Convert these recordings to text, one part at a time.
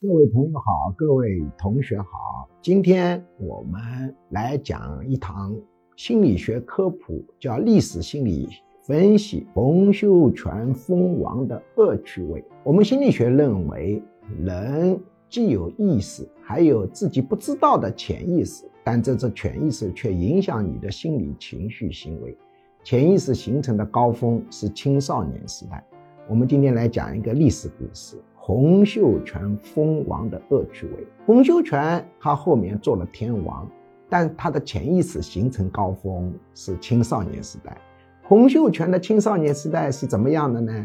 各位朋友好，各位同学好，今天我们来讲一堂心理学科普，叫历史心理分析。洪秀全封王的恶趣味。我们心理学认为，人既有意识，还有自己不知道的潜意识，但这只潜意识却影响你的心理情绪行为。潜意识形成的高峰是青少年时代。我们今天来讲一个历史故事。洪秀全封王的恶趣味。洪秀全他后面做了天王，但他的潜意识形成高峰是青少年时代。洪秀全的青少年时代是怎么样的呢？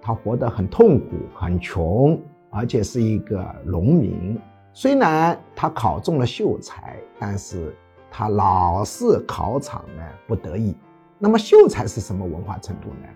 他活得很痛苦，很穷，而且是一个农民。虽然他考中了秀才，但是他老是考场呢不得意。那么秀才是什么文化程度呢？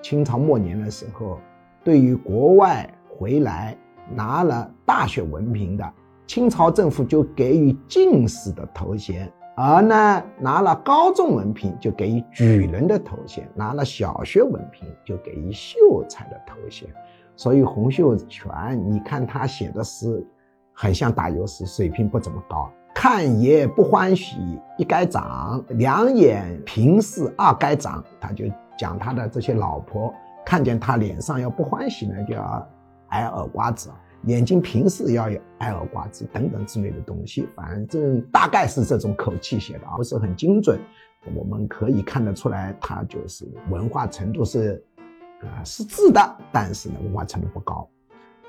清朝末年的时候，对于国外。回来拿了大学文凭的，清朝政府就给予进士的头衔；而呢，拿了高中文凭就给予举人的头衔，拿了小学文凭就给予秀才的头衔。所以洪秀全，你看他写的诗，很像打油诗，水平不怎么高。看爷不欢喜一该长，两眼平视二该长。他就讲他的这些老婆，看见他脸上要不欢喜呢，就要。挨耳瓜子，眼睛平视要有挨耳瓜子等等之类的东西，反正大概是这种口气写的，不是很精准。我们可以看得出来，他就是文化程度是，啊，是字的，但是呢，文化程度不高。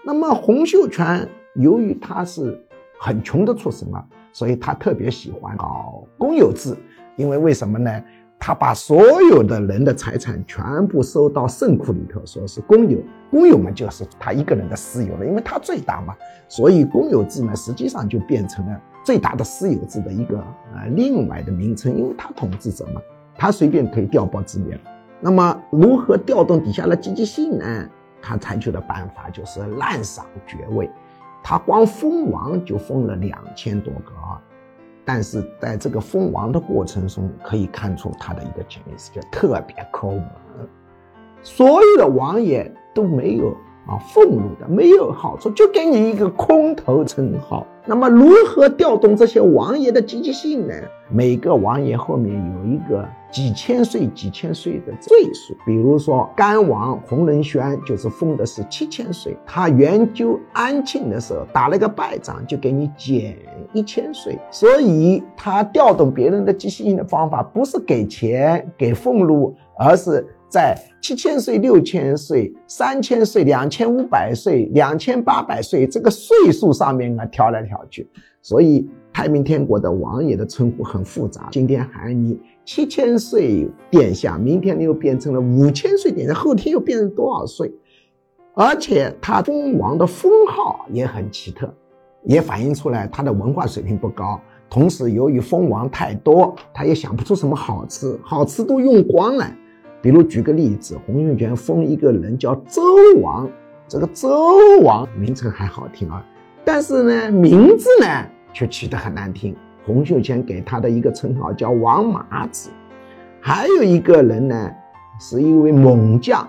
那么洪秀全由于他是很穷的出身啊，所以他特别喜欢搞公有制，因为为什么呢？他把所有的人的财产全部收到圣库里头，说是公有，公有嘛就是他一个人的私有了，因为他最大嘛，所以公有制呢实际上就变成了最大的私有制的一个呃另外的名称，因为他统治者嘛，他随便可以调拨资源。那么如何调动底下的积极性呢？他采取的办法就是滥赏爵位，他光封王就封了两千多个啊。但是在这个封王的过程中，可以看出他的一个潜意识就特别抠门，所有的王爷都没有。啊，俸禄的没有好处，就给你一个空头称号。那么如何调动这些王爷的积极性呢？每个王爷后面有一个几千岁、几千岁的岁数。比如说干王洪仁轩就是封的是七千岁，他研究安庆的时候打了个败仗，就给你减一千岁。所以他调动别人的积极性的方法不是给钱、给俸禄，而是。在七千岁、六千岁、三千岁、两千五百岁、两千八百岁这个岁数上面啊调来调去，所以太平天国的王爷的称呼很复杂。今天喊你七千岁殿下，明天你又变成了五千岁殿下，后天又变成多少岁？而且他封王的封号也很奇特，也反映出来他的文化水平不高。同时，由于封王太多，他也想不出什么好吃，好吃都用光了。比如举个例子，洪秀全封一个人叫周王，这个周王名称还好听啊，但是呢，名字呢却起得很难听。洪秀全给他的一个称号叫王麻子。还有一个人呢，是一位猛将，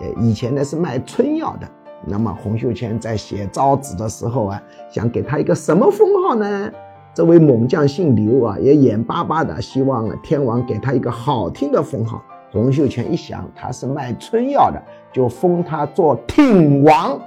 呃，以前呢是卖春药的。那么洪秀全在写招子的时候啊，想给他一个什么封号呢？这位猛将姓刘啊，也眼巴巴的希望天王给他一个好听的封号。洪秀全一想，他是卖春药的，就封他做挺王。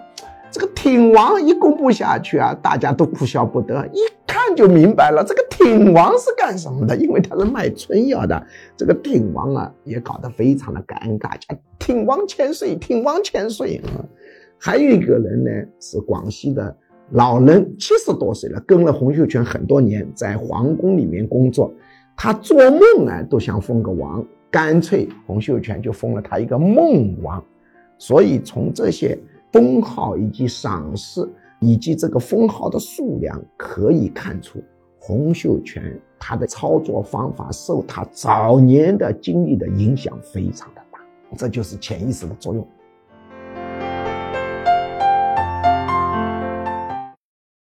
这个挺王一公布下去啊，大家都哭笑不得，一看就明白了，这个挺王是干什么的？因为他是卖春药的。这个挺王啊，也搞得非常的尴尬，叫挺王千岁，挺王千岁啊。还有一个人呢，是广西的老人，七十多岁了，跟了洪秀全很多年，在皇宫里面工作，他做梦啊，都想封个王。干脆洪秀全就封了他一个孟王，所以从这些封号以及赏识以及这个封号的数量可以看出，洪秀全他的操作方法受他早年的经历的影响非常的大，这就是潜意识的作用。